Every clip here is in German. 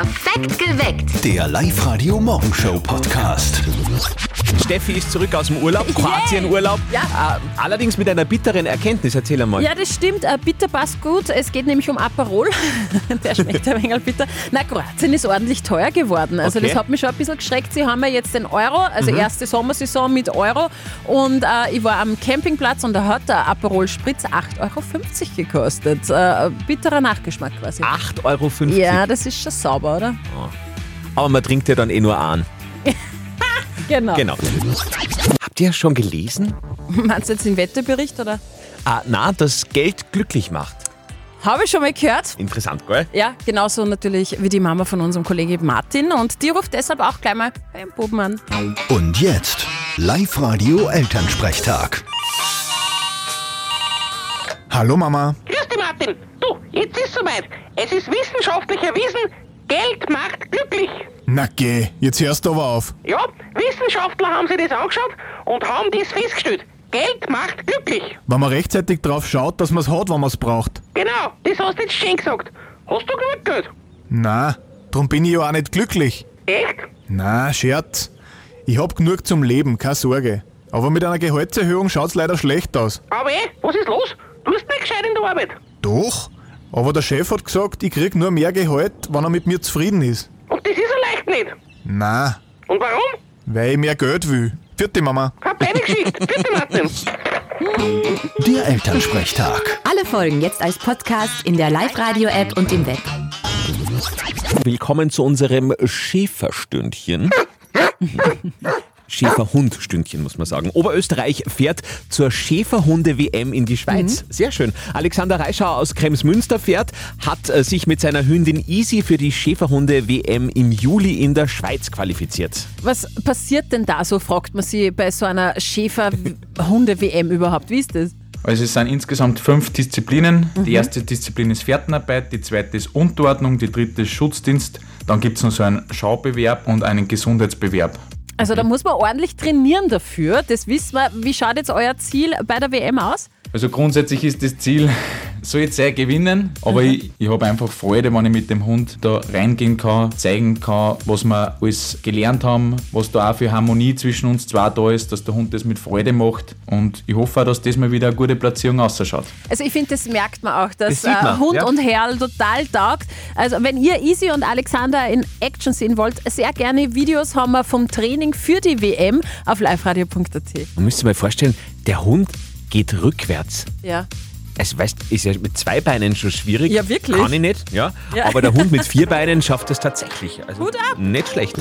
Perfekt geweckt. Der Live-Radio-Morgenshow-Podcast. Steffi ist zurück aus dem Urlaub, Kroatien-Urlaub. Ja. Äh, allerdings mit einer bitteren Erkenntnis. Erzähl einmal. Ja, das stimmt. Äh, bitter passt gut. Es geht nämlich um Aperol. Der schmeckt ein wenig bitter. Na, Kroatien ist ordentlich teuer geworden. Also Okay. das hat mich schon ein bisschen geschreckt. Sie haben ja jetzt den Euro, also erste Sommersaison mit Euro. Und äh, ich war am Campingplatz und da hat der Aperol Spritz 8,50 Euro gekostet. Äh, bitterer Nachgeschmack quasi. 8,50 Euro. Ja, das ist schon sauber, oder? Aber man trinkt ja dann eh nur an. Genau. Genau. Habt ihr schon gelesen? Meinst du jetzt den Wetterbericht, oder? Ah, na, dass Geld glücklich macht. Habe ich schon mal gehört. Interessant, gell? Ja, genauso natürlich wie die Mama von unserem Kollegen Martin. Und die ruft deshalb auch gleich mal beim Buben an. Und jetzt Live-Radio-Elternsprechtag. Hallo Mama. Grüß dich, Martin. Du, jetzt ist soweit. Es ist wissenschaftlich erwiesen, Geld macht glücklich. Na geh, jetzt hörst du aber auf. Ja, Wissenschaftler haben sich das angeschaut und haben das festgestellt. Geld macht glücklich. Wenn man rechtzeitig drauf schaut, dass man es hat, wenn man es braucht. Genau, das hast du jetzt schön gesagt. Hast du genug Geld? Na, drum bin ich ja auch nicht glücklich. Echt? Na, Scherz. Ich hab genug zum Leben, keine Sorge. Aber mit einer Gehaltserhöhung schaut's leider schlecht aus. Aber eh, was ist los? Du bist nicht gescheit in der Arbeit. Doch, aber der Chef hat gesagt, ich krieg nur mehr Gehalt, wenn er mit mir zufrieden ist. Und das ist er leicht nicht. Na, Und warum? weil ich mehr Geld will. Vierte Mama. Hab deine Geschichte. Bitte, Martin. Der Elternsprechtag. Alle Folgen jetzt als Podcast in der Live-Radio-App und im Web. Willkommen zu unserem Schäferstündchen. Schäferhundstündchen, muss man sagen. Oberösterreich fährt zur Schäferhunde-WM in die Schweiz. Sehr schön. Alexander Reischauer aus Kremsmünster fährt, hat äh, sich mit seiner Hündin Easy für die Schäferhunde-WM im Juli in der Schweiz qualifiziert. Was passiert denn da so, fragt man sie bei so einer Schäfer-Hunde-WM überhaupt. Wie ist das? Also es sind insgesamt fünf Disziplinen. Die erste Disziplin ist Fährtenarbeit, die zweite ist Unterordnung, die dritte ist Schutzdienst. Dann gibt es noch so einen Schaubewerb und einen Gesundheitsbewerb. Also da muss man ordentlich trainieren dafür. Das wissen wir. Wie schaut jetzt euer Ziel bei der WM aus? Also grundsätzlich ist das Ziel, so jetzt sehr gewinnen, aber ich, ich habe einfach Freude, wenn ich mit dem Hund da reingehen kann, zeigen kann, was wir alles gelernt haben, was da auch für Harmonie zwischen uns zwei da ist, dass der Hund das mit Freude macht und ich hoffe auch, dass das mal wieder eine gute Platzierung ausschaut. Also ich finde, das merkt man auch, dass Das man, äh, Hund ja. und Herrl total taugt. Also wenn ihr Easy und Alexander in Action sehen wollt, sehr gerne Videos haben wir vom Training für die WM auf liveradio.at. Man müsste sich mal vorstellen, der Hund geht rückwärts. Ja. Also weißt, ist ja mit zwei Beinen schon schwierig. Ja, wirklich? Kann ich nicht, ja. Ja. Aber der Hund mit vier Beinen schafft es tatsächlich. Also Hut ab. Nicht schlecht.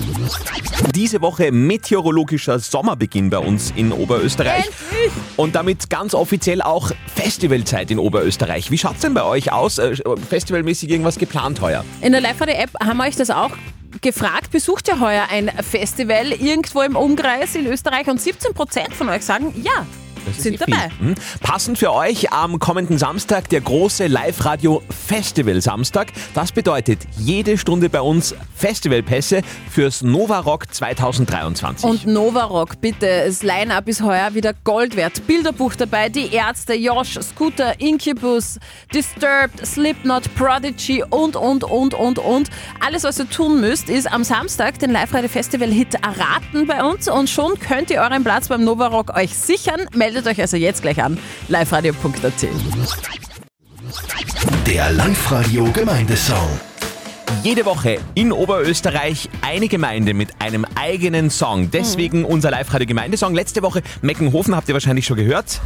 Diese Woche meteorologischer Sommerbeginn bei uns in Oberösterreich. Endlich! Und damit ganz offiziell auch Festivalzeit in Oberösterreich. Wie schaut's denn bei euch aus? Äh, Festivalmäßig irgendwas geplant heuer? In der Live-Radio-App haben wir euch das auch gefragt. Besucht ihr heuer ein Festival irgendwo im Umkreis in Österreich? Und 17% von euch sagen ja. Sind eh viel. dabei. Mhm. Passend für euch am kommenden Samstag der große Live-Radio Festival Samstag. Das bedeutet jede Stunde bei uns Festivalpässe fürs Nova Rock 2023. Und Novarock, bitte. Das Line-Up ist heuer wieder Gold wert. Bilderbuch dabei, die Ärzte, Josh, Scooter, Incubus, Disturbed, Slipknot, Prodigy und, und, und, und, und. Alles, was ihr tun müsst, ist am Samstag den Live-Radio-Festival-Hit erraten bei uns und schon könnt ihr euren Platz beim Novarock euch sichern. Meldet euch also jetzt gleich an. liveradio.at. Der Live-Radio-Gemeindesong. Jede Woche in Oberösterreich eine Gemeinde mit einem eigenen Song. Deswegen unser Live-Radio Gemeindesong. Letzte Woche Meckenhofen, habt ihr wahrscheinlich schon gehört.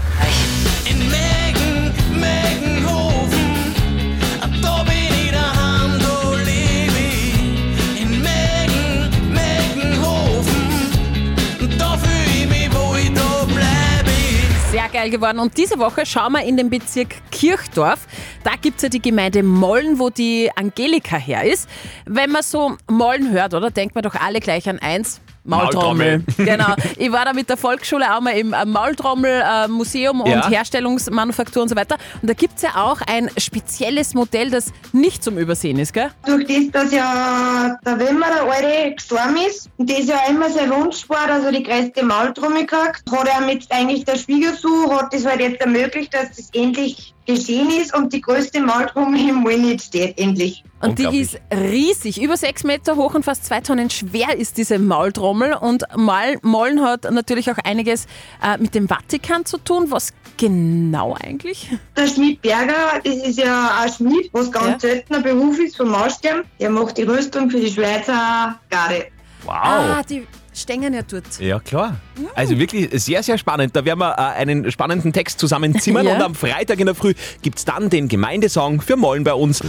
Geil geworden. Und diese Woche schauen wir in den Bezirk Kirchdorf. Da gibt es ja die Gemeinde Mollen, wo die Angelika her ist. Wenn man so Mollen hört, oder, denkt man doch alle gleich an eins. Maultrommel. genau. Ich war da mit der Volksschule auch mal im äh, Maultrommel-Museum und Ja. Herstellungsmanufaktur und so weiter. Und da gibt es ja auch ein spezielles Modell, das nicht zum Übersehen ist, gell? durch das, dass ja der Wimmer, der Alte, gestorben ist und das ja immer sein Wunsch war, dass er die größte Maultrommel kriegt, hat er mit eigentlich der Schwiegersohn, hat das halt jetzt ermöglicht, dass das endlich geschehen ist und die größte Maultrommel im Wien jetzt steht, endlich. Und die ist riesig, über sechs Meter hoch und fast zwei Tonnen schwer ist diese Maultrommel. Und Mal Mollen hat natürlich auch einiges äh, mit dem Vatikan zu tun. Was genau eigentlich? Der Schmied Berger, das ist ja ein Schmied, was ganz Ja. seltener Beruf ist vom Maßstab. Der macht die Rüstung für die Schweizer Garde. Wow. Ah, die stehen ja dort. Ja, klar. Also wirklich sehr, sehr spannend. Da werden wir äh, einen spannenden Text zusammenzimmern Ja. und am Freitag in der Früh gibt es dann den Gemeindesong für Mollen bei uns.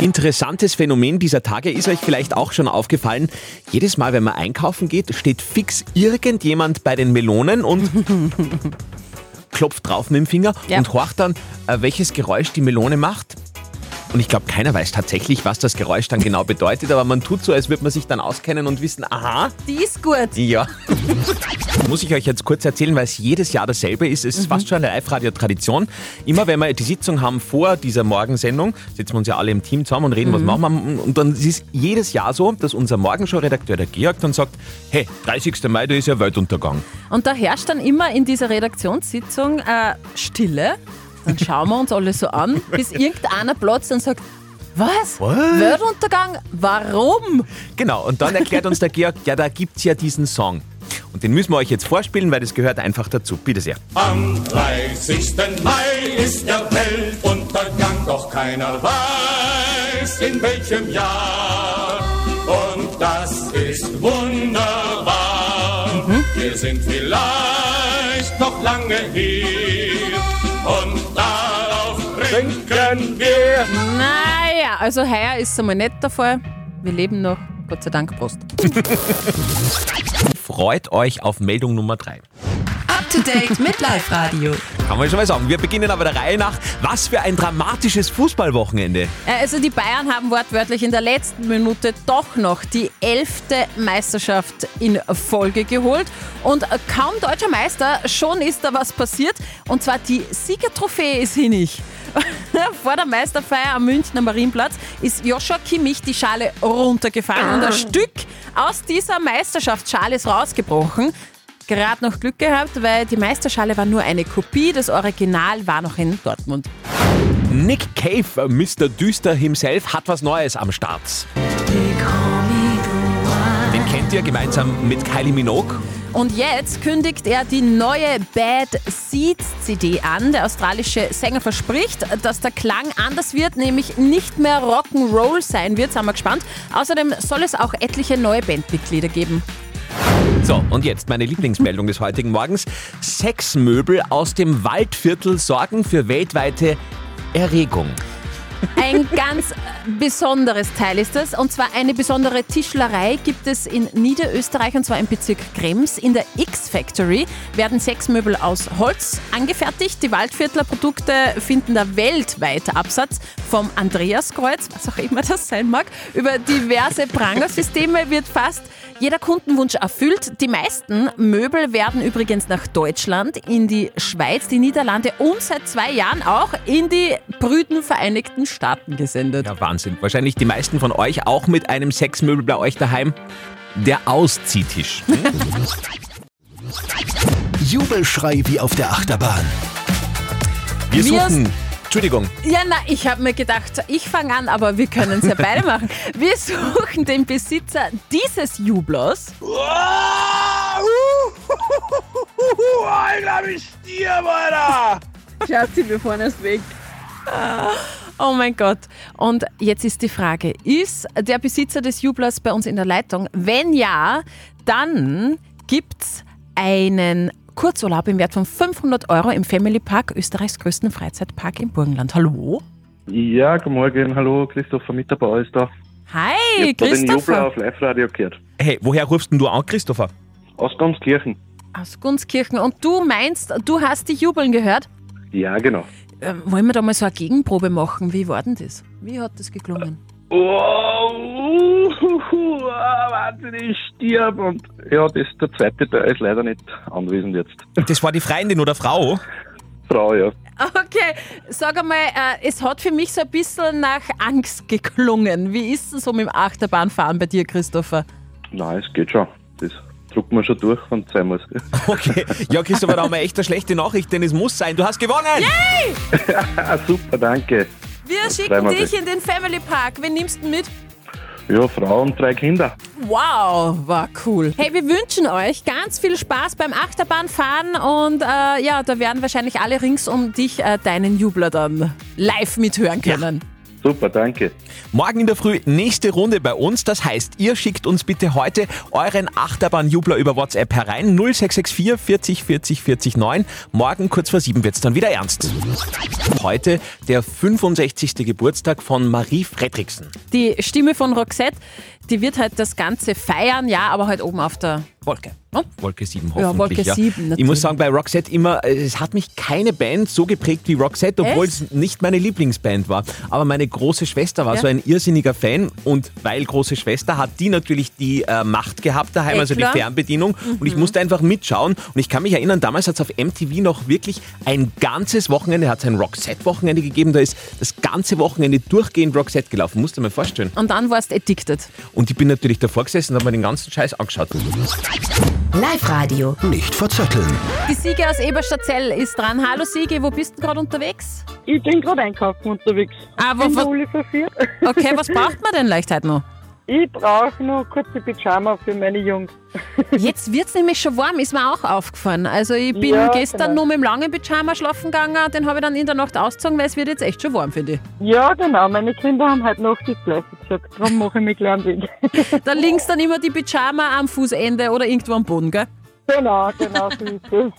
Interessantes Phänomen dieser Tage ist euch vielleicht auch schon aufgefallen. Jedes Mal, wenn man einkaufen geht, steht fix irgendjemand bei den Melonen und klopft drauf mit dem Finger Ja. und horcht dann, äh, welches Geräusch die Melone macht. Und ich glaube, keiner weiß tatsächlich, was das Geräusch dann genau bedeutet, aber man tut so, als würde man sich dann auskennen und wissen, aha, Die ist gut. ja. Muss ich euch jetzt kurz erzählen, weil es jedes Jahr dasselbe ist. Es ist fast schon eine Live-Radio-Tradition. Immer wenn wir die Sitzung haben vor dieser Morgensendung, sitzen wir uns ja alle im Team zusammen und reden, was machen wir. Und dann ist es jedes Jahr so, dass unser Morgenshow-Redakteur, der Georg, dann sagt, hey, 30. Mai, da ist ja Weltuntergang. Und da herrscht dann immer in dieser Redaktionssitzung äh, Stille. Dann schauen wir uns alle so an, bis irgendeiner platzt und sagt, was? Weltuntergang? Warum? Genau, und dann erklärt uns der Georg, ja, da gibt es ja diesen Song. Und den müssen wir euch jetzt vorspielen, weil das gehört einfach dazu. Bitte sehr. Am 30. Mai ist der Weltuntergang, doch keiner weiß, in welchem Jahr. Und das ist wunderbar. Wir sind vielleicht noch lange hier und darauf trinken wir. Naja, also heuer ist es einmal nicht der Fall. Wir leben noch. Gott sei Dank, Prost. Freut euch auf Meldung Nummer 3. Up to date mit Live Radio. Kann man schon mal sagen. Wir beginnen aber der Reihe nach. Was für ein dramatisches Fußballwochenende. Also die Bayern haben wortwörtlich in der letzten Minute doch noch die elfte Meisterschaft in Folge geholt. Und kaum deutscher Meister, schon ist da was passiert. Und zwar die Siegertrophäe ist hinig. Vor der Meisterfeier am Münchner Marienplatz ist Joshua Kimmich die Schale runtergefallen und ein Stück aus dieser Meisterschaftsschale ist rausgebrochen. Gerade noch Glück gehabt, weil die Meisterschale war nur eine Kopie, das Original war noch in Dortmund. Nick Cave, Mr. Düster himself, hat was Neues am Start. Den kennt ihr gemeinsam mit Kylie Minogue. Und jetzt kündigt er die neue Bad Seeds CD an. Der australische Sänger verspricht, dass der Klang anders wird, nämlich nicht mehr Rock'n'Roll sein wird. Sind wir gespannt. Außerdem soll es auch etliche neue Bandmitglieder geben. So, und jetzt meine Lieblingsmeldung des heutigen Morgens. Sexmöbel aus dem Waldviertel sorgen für weltweite Erregung. Ein ganz besonderes Teil ist das. Und zwar eine besondere Tischlerei gibt es in Niederösterreich und zwar im Bezirk Krems. In der X-Factory werden Sexmöbel aus Holz angefertigt. Die Waldviertler Produkte finden da weltweit Absatz. Vom Andreaskreuz, was auch immer das sein mag, über diverse Prangersysteme wird fast jeder Kundenwunsch erfüllt. Die meisten Möbel werden übrigens nach Deutschland, in die Schweiz, die Niederlande und seit zwei Jahren auch in die brüden Vereinigten Staaten gesendet. Ja, Wahnsinn. Wahrscheinlich die meisten von euch auch mit einem Sexmöbel bei euch daheim. Der Ausziehtisch. Jubelschrei wie auf der Achterbahn. Wir suchen. Entschuldigung. Ja, na, ich habe mir gedacht, ich fange an, aber wir können es ja beide machen. Wir suchen den Besitzer dieses Jublers. Ich glaube, ich stirb, Alter! Schatzi, wir fahren erst weg. Oh mein Gott. Und jetzt ist die Frage, ist der Besitzer des Jublers bei uns in der Leitung? Wenn ja, dann gibt's einen Kurzurlaub im Wert von 500 Euro im Family Park, Österreichs größten Freizeitpark im Burgenland. Hallo? Ja, guten Morgen. Hallo, Christopher Mitterbauer ist da. Hi, ich hab da den Christopher. auf Live-Radio gehört. Hey, woher rufst denn du an, Christopher? Aus Gamskirchen. Aus Gunskirchen. Und du meinst, du hast die Jubeln gehört? Ja, genau. Ähm, wollen wir da mal so eine Gegenprobe machen? Wie war denn das? Wie hat das geklungen? Oh, uh, Wahnsinn, ich stirb. Und ja, das, der zweite Teil ist leider nicht anwesend jetzt. Das war die Freundin oder Frau? Frau, ja. Okay, sag einmal, äh, es hat für mich so ein bisschen nach Angst geklungen. Wie ist es so mit dem Achterbahnfahren bei dir, Christopher? Nein, es geht schon. Das drucken wir schon durch, wenn es sein muss. Okay, ja Christopher, da haben wir echt eine schlechte Nachricht, denn es muss sein, du hast gewonnen! Ah, Super, danke. Wir schicken dich in den Family Park. Wen nimmst du mit? Ja, Frau und drei Kinder. Wow, war cool. Hey, wir wünschen euch ganz viel Spaß beim Achterbahnfahren und äh, ja, da werden wahrscheinlich alle rings um dich äh, deinen Jubler dann live mithören können. Super, danke. Morgen in der Früh nächste Runde bei uns. Das heißt, ihr schickt uns bitte heute euren Achterbahnjubler über WhatsApp herein. 0664 40 40 40 9. Morgen kurz vor sieben wird's dann wieder ernst. Heute der 65. Geburtstag von Marie Fredriksen. Die Stimme von Roxette, die wird halt das Ganze feiern, ja, aber halt oben auf der Wolke. Oh. Wolke 7 Ja, hoffentlich. Wolke 7 Ich natürlich. muss sagen, bei Roxette immer, äh, es hat mich keine Band so geprägt wie Roxette, obwohl Echt? es nicht meine Lieblingsband war. Aber meine große Schwester war Ja. so ein irrsinniger Fan und weil große Schwester hat die natürlich die äh, Macht gehabt daheim, Eh, also klar. die Fernbedienung und ich musste einfach mitschauen und ich kann mich erinnern, damals hat es auf MTV noch wirklich ein ganzes Wochenende, hat es ein Roxette-Wochenende gegeben, da ist das ganze Wochenende durchgehend Roxette gelaufen, musst du mir vorstellen. Und dann warst du addicted. Und ich bin natürlich davor gesessen und habe mir den ganzen Scheiß angeschaut. Live-Radio. Nicht verzetteln. Die Siege aus Eberstadtzell ist dran. Hallo Siege, wo bist du gerade unterwegs? Ich bin gerade einkaufen unterwegs. Ah, wo, In der wo, Uli verführt. okay, was braucht man denn leicht heute noch? Ich brauche nur kurze Pyjama für meine Jungs. Jetzt wird es nämlich schon warm, ist mir auch aufgefallen. Also ich bin Ja, gestern genau. nur mit dem langen Pyjama schlafen gegangen, den habe ich dann in der Nacht ausgezogen, weil es wird jetzt echt schon warm, finde ich. Ja, genau. Meine Kinder haben heute Nacht das Gleiche gesagt. Darum mache ich mich gleich am Weg. Da links dann immer die Pyjama am Fußende oder irgendwo am Boden, gell? genau, genau so ist es.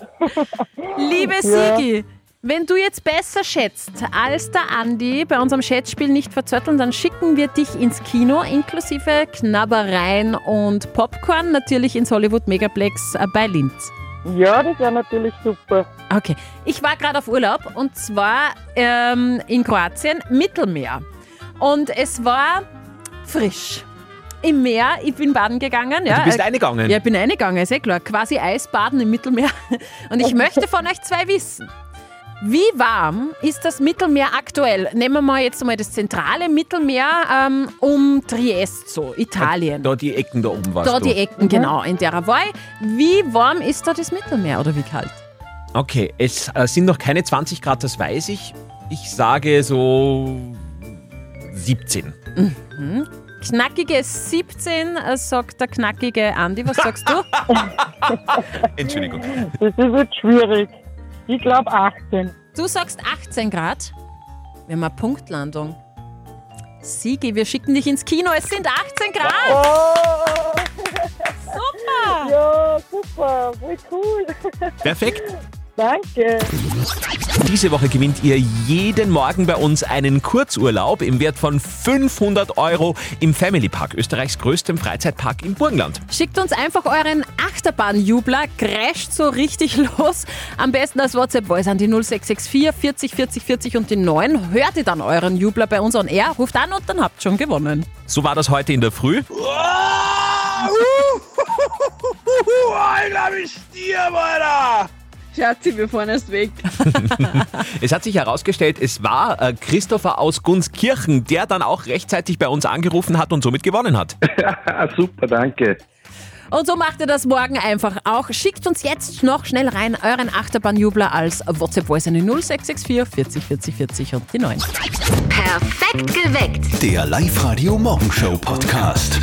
Liebe Ja. Wenn du jetzt besser schätzt als der Andi bei unserem Schätzspiel nicht verzötteln, dann schicken wir dich ins Kino inklusive Knabbereien und Popcorn, natürlich ins Hollywood Megaplex äh, bei Linz. Ja, das wäre natürlich super. Okay, ich war gerade auf Urlaub und zwar ähm, in Kroatien, Mittelmeer. Und es war frisch. Im Meer, ich bin baden gegangen. Ja, du bist eingegangen. Ja, ich bin eingegangen, ist eh klar. Quasi Eisbaden im Mittelmeer. Und ich möchte von euch zwei wissen. Wie warm ist das Mittelmeer aktuell? Nehmen wir mal jetzt mal das zentrale Mittelmeer ähm, um Triest, so Italien. Da die Ecken da oben warst Da du. die Ecken, genau, in der ich. Wie warm ist da das Mittelmeer oder wie kalt? Okay, es äh, sind noch keine 20 Grad, das weiß ich. Ich sage so 17. Knackige 17, äh, sagt der knackige Andi. Was sagst du? Entschuldigung. Das ist jetzt schwierig. Ich glaube 18. Du sagst 18 Grad. Wir haben eine Punktlandung. Sigi, wir schicken dich ins Kino. Es sind 18 Grad. Oh, Super. ja, super. Voll cool. Perfekt. Danke. Diese Woche gewinnt ihr jeden Morgen bei uns einen Kurzurlaub im Wert von 500 Euro im Family Park, Österreichs größtem Freizeitpark im Burgenland. Schickt uns einfach euren Achterbahnjubler, crasht so richtig los. Am besten als WhatsApp-Voice an die 0664 40 40 40 und die 9. Hört ihr dann euren Jubler bei uns on air, ruft an und dann habt schon gewonnen. So war das heute in der Früh. Ich glaube, ich stirb, Alter! Schatzi, wir fahren erst weg. Es hat sich herausgestellt, es war äh, Christopher aus Gunskirchen, der dann auch rechtzeitig bei uns angerufen hat und somit gewonnen hat. Ah, Super, danke. Und so macht ihr das morgen einfach auch. Schickt uns jetzt noch schnell rein euren Achterbahnjubler als WhatsApp-Voice an die 0664 40 40 40 und die 9. Perfekt geweckt. Der Live-Radio Morgenshow Podcast.